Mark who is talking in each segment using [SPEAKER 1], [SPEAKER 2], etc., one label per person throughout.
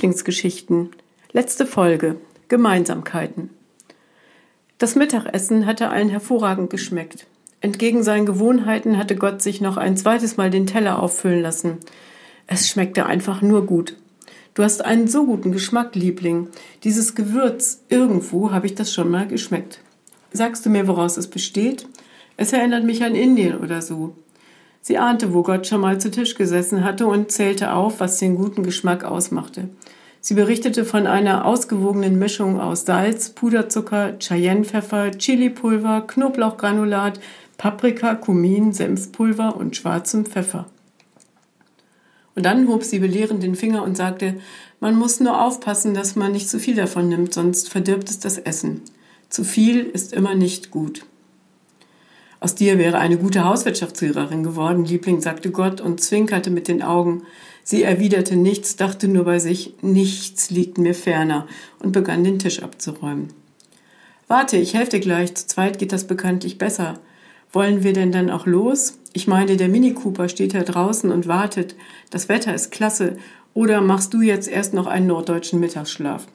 [SPEAKER 1] Lieblingsgeschichten. Letzte Folge. Gemeinsamkeiten. Das Mittagessen hatte allen hervorragend geschmeckt. Entgegen seinen Gewohnheiten hatte Gott sich noch ein zweites Mal den Teller auffüllen lassen. Es schmeckte einfach nur gut. Du hast einen so guten Geschmack, Liebling. Dieses Gewürz, irgendwo habe ich das schon mal geschmeckt. Sagst du mir, woraus es besteht? Es erinnert mich an Indien oder so. Sie ahnte, wo Gott schon mal zu Tisch gesessen hatte und zählte auf, was den guten Geschmack ausmachte. Sie berichtete von einer ausgewogenen Mischung aus Salz, Puderzucker, Cayennepfeffer, Chilipulver, Knoblauchgranulat, Paprika, Kumin, Senfpulver und schwarzem Pfeffer. Und dann hob sie belehrend den Finger und sagte, man muss nur aufpassen, dass man nicht zu viel davon nimmt, sonst verdirbt es das Essen. Zu viel ist immer nicht gut. Aus dir wäre eine gute Hauswirtschaftslehrerin geworden, Liebling, sagte Gott und zwinkerte mit den Augen. Sie erwiderte nichts, dachte nur bei sich, nichts liegt mir ferner und begann den Tisch abzuräumen. Warte, ich helfe dir gleich, zu zweit geht das bekanntlich besser. Wollen wir denn dann auch los? Ich meine, der Mini Cooper steht da draußen und wartet. Das Wetter ist klasse. Oder machst du jetzt erst noch einen norddeutschen Mittagsschlaf?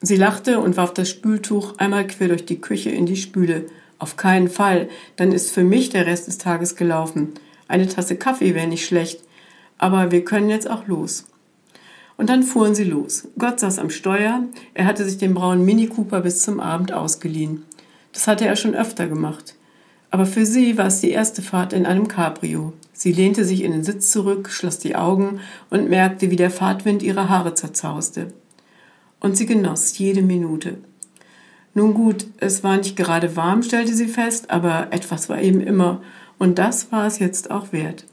[SPEAKER 1] Sie lachte und warf das Spültuch einmal quer durch die Küche in die Spüle. Auf keinen Fall, dann ist für mich der Rest des Tages gelaufen. Eine Tasse Kaffee wäre nicht schlecht, aber wir können jetzt auch los. Und dann fuhren sie los. Gott saß am Steuer, er hatte sich den braunen Mini Cooper bis zum Abend ausgeliehen. Das hatte er schon öfter gemacht. Aber für sie war es die erste Fahrt in einem Cabrio. Sie lehnte sich in den Sitz zurück, schloss die Augen und merkte, wie der Fahrtwind ihre Haare zerzauste. Und sie genoss jede Minute. Nun gut, es war nicht gerade warm, stellte sie fest, aber etwas war eben immer, und das war es jetzt auch wert.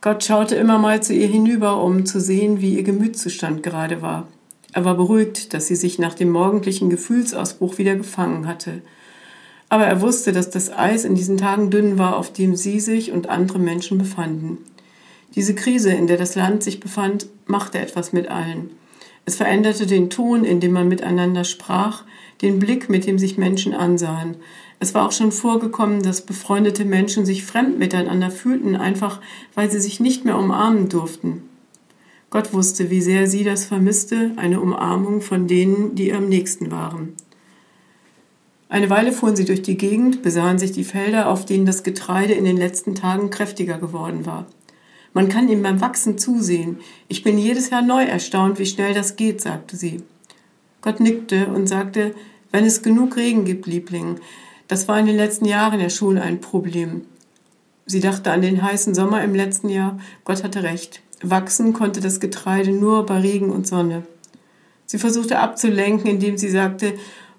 [SPEAKER 1] Gott schaute immer mal zu ihr hinüber, um zu sehen, wie ihr Gemütszustand gerade war. Er war beruhigt, dass sie sich nach dem morgendlichen Gefühlsausbruch wieder gefangen hatte. Aber er wusste, dass das Eis in diesen Tagen dünn war, auf dem sie sich und andere Menschen befanden. Diese Krise, in der das Land sich befand, machte etwas mit allen. Es veränderte den Ton, in dem man miteinander sprach, den Blick, mit dem sich Menschen ansahen. Es war auch schon vorgekommen, dass befreundete Menschen sich fremd miteinander fühlten, einfach weil sie sich nicht mehr umarmen durften. Gott wusste, wie sehr sie das vermisste, eine Umarmung von denen, die ihr am nächsten waren. Eine Weile fuhren sie durch die Gegend, besahen sich die Felder, auf denen das Getreide in den letzten Tagen kräftiger geworden war. Man kann ihm beim Wachsen zusehen. Ich bin jedes Jahr neu erstaunt, wie schnell das geht, sagte sie. Gott nickte und sagte, wenn es genug Regen gibt, Liebling, das war in den letzten Jahren ja schon ein Problem. Sie dachte an den heißen Sommer im letzten Jahr. Gott hatte recht. Wachsen konnte das Getreide nur bei Regen und Sonne. Sie versuchte abzulenken, indem sie sagte,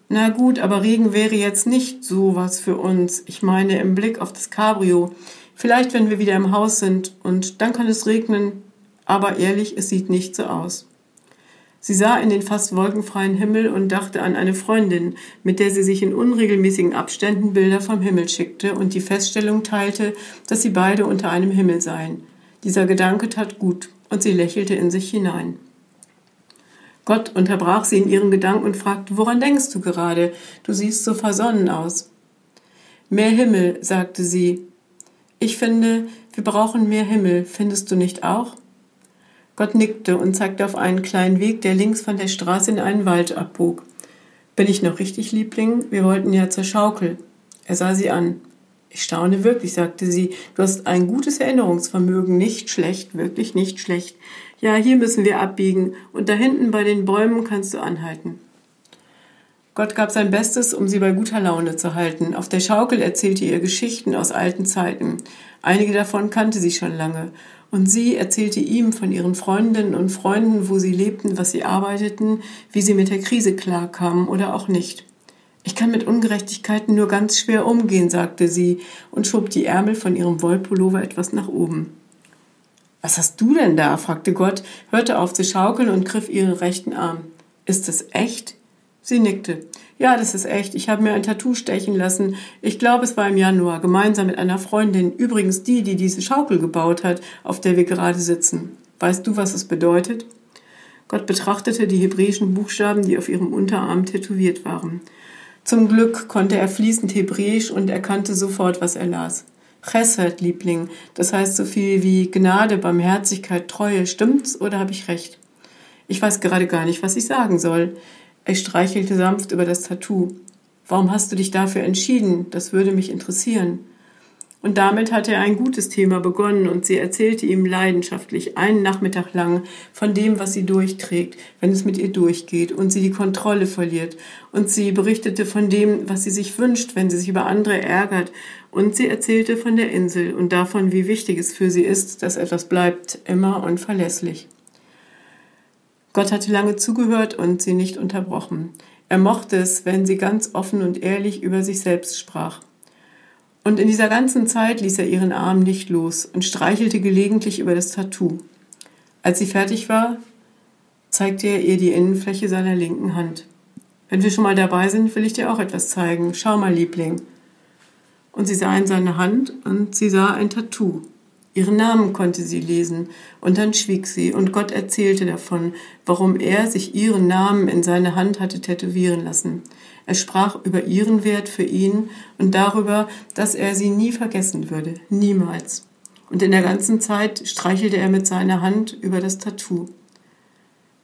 [SPEAKER 1] na gut, aber Regen wäre jetzt nicht so was für uns. Ich meine, im Blick auf das Cabrio. Vielleicht, wenn wir wieder im Haus sind und dann kann es regnen. Aber ehrlich, es sieht nicht so aus. Sie sah in den fast wolkenfreien Himmel und dachte an eine Freundin, mit der sie sich in unregelmäßigen Abständen Bilder vom Himmel schickte und die Feststellung teilte, dass sie beide unter einem Himmel seien. Dieser Gedanke tat gut, und sie lächelte in sich hinein. Gott unterbrach sie in ihren Gedanken und fragte, woran denkst du gerade? Du siehst so versonnen aus. Mehr Himmel, sagte sie. Ich finde, wir brauchen mehr Himmel, findest du nicht auch? Gott nickte und zeigte auf einen kleinen Weg, der links von der Straße in einen Wald abbog. Bin ich noch richtig, Liebling? Wir wollten ja zur Schaukel. Er sah sie an. Ich staune wirklich, sagte sie. Du hast ein gutes Erinnerungsvermögen. Nicht schlecht, wirklich nicht schlecht. Ja, hier müssen wir abbiegen. Und da hinten bei den Bäumen kannst du anhalten. Gott gab sein Bestes, um sie bei guter Laune zu halten. Auf der Schaukel erzählte ihr Geschichten aus alten Zeiten. Einige davon kannte sie schon lange. Und sie erzählte ihm von ihren Freundinnen und Freunden, wo sie lebten, was sie arbeiteten, wie sie mit der Krise klarkamen oder auch nicht. Ich kann mit Ungerechtigkeiten nur ganz schwer umgehen, sagte sie und schob die Ärmel von ihrem Wollpullover etwas nach oben. Was hast du denn da? fragte Gott, hörte auf zu schaukeln und griff ihren rechten Arm. Ist es echt? Sie nickte. Ja, das ist echt. Ich habe mir ein Tattoo stechen lassen. Ich glaube, es war im Januar, gemeinsam mit einer Freundin. Übrigens die, die diese Schaukel gebaut hat, auf der wir gerade sitzen. Weißt du, was es bedeutet? Gott betrachtete die hebräischen Buchstaben, die auf ihrem Unterarm tätowiert waren. Zum Glück konnte er fließend Hebräisch und erkannte sofort, was er las. Chesed, Liebling, das heißt so viel wie Gnade, Barmherzigkeit, Treue. Stimmt's oder habe ich recht? Ich weiß gerade gar nicht, was ich sagen soll. Er streichelte sanft über das Tattoo. Warum hast du dich dafür entschieden? Das würde mich interessieren. Und damit hatte er ein gutes Thema begonnen und sie erzählte ihm leidenschaftlich einen Nachmittag lang von dem, was sie durchträgt, wenn es mit ihr durchgeht und sie die Kontrolle verliert. Und sie berichtete von dem, was sie sich wünscht, wenn sie sich über andere ärgert. Und sie erzählte von der Insel und davon, wie wichtig es für sie ist, dass etwas bleibt, immer und verlässlich. Gott hatte lange zugehört und sie nicht unterbrochen. Er mochte es, wenn sie ganz offen und ehrlich über sich selbst sprach. Und in dieser ganzen Zeit ließ er ihren Arm nicht los und streichelte gelegentlich über das Tattoo. Als sie fertig war, zeigte er ihr die Innenfläche seiner linken Hand. Wenn wir schon mal dabei sind, will ich dir auch etwas zeigen. Schau mal, Liebling. Und sie sah in seine Hand und sie sah ein Tattoo. Ihren Namen konnte sie lesen, und dann schwieg sie, und Gott erzählte davon, warum er sich ihren Namen in seine Hand hatte tätowieren lassen. Er sprach über ihren Wert für ihn und darüber, dass er sie nie vergessen würde, niemals. Und in der ganzen Zeit streichelte er mit seiner Hand über das Tattoo.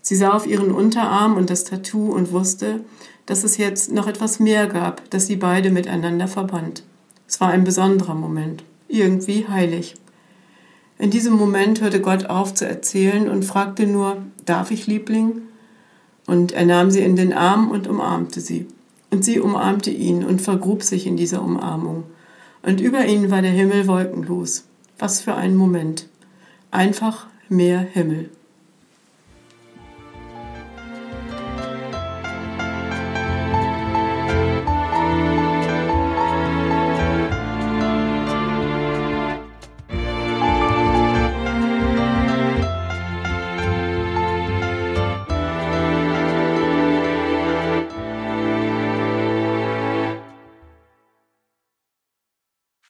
[SPEAKER 1] Sie sah auf ihren Unterarm und das Tattoo und wusste, dass es jetzt noch etwas mehr gab, das sie beide miteinander verband. Es war ein besonderer Moment, irgendwie heilig. In diesem Moment hörte Gott auf zu erzählen und fragte nur, darf ich, Liebling? Und er nahm sie in den Arm und umarmte sie. Und sie umarmte ihn und vergrub sich in dieser Umarmung. Und über ihnen war der Himmel wolkenlos. Was für ein Moment. Einfach mehr Himmel.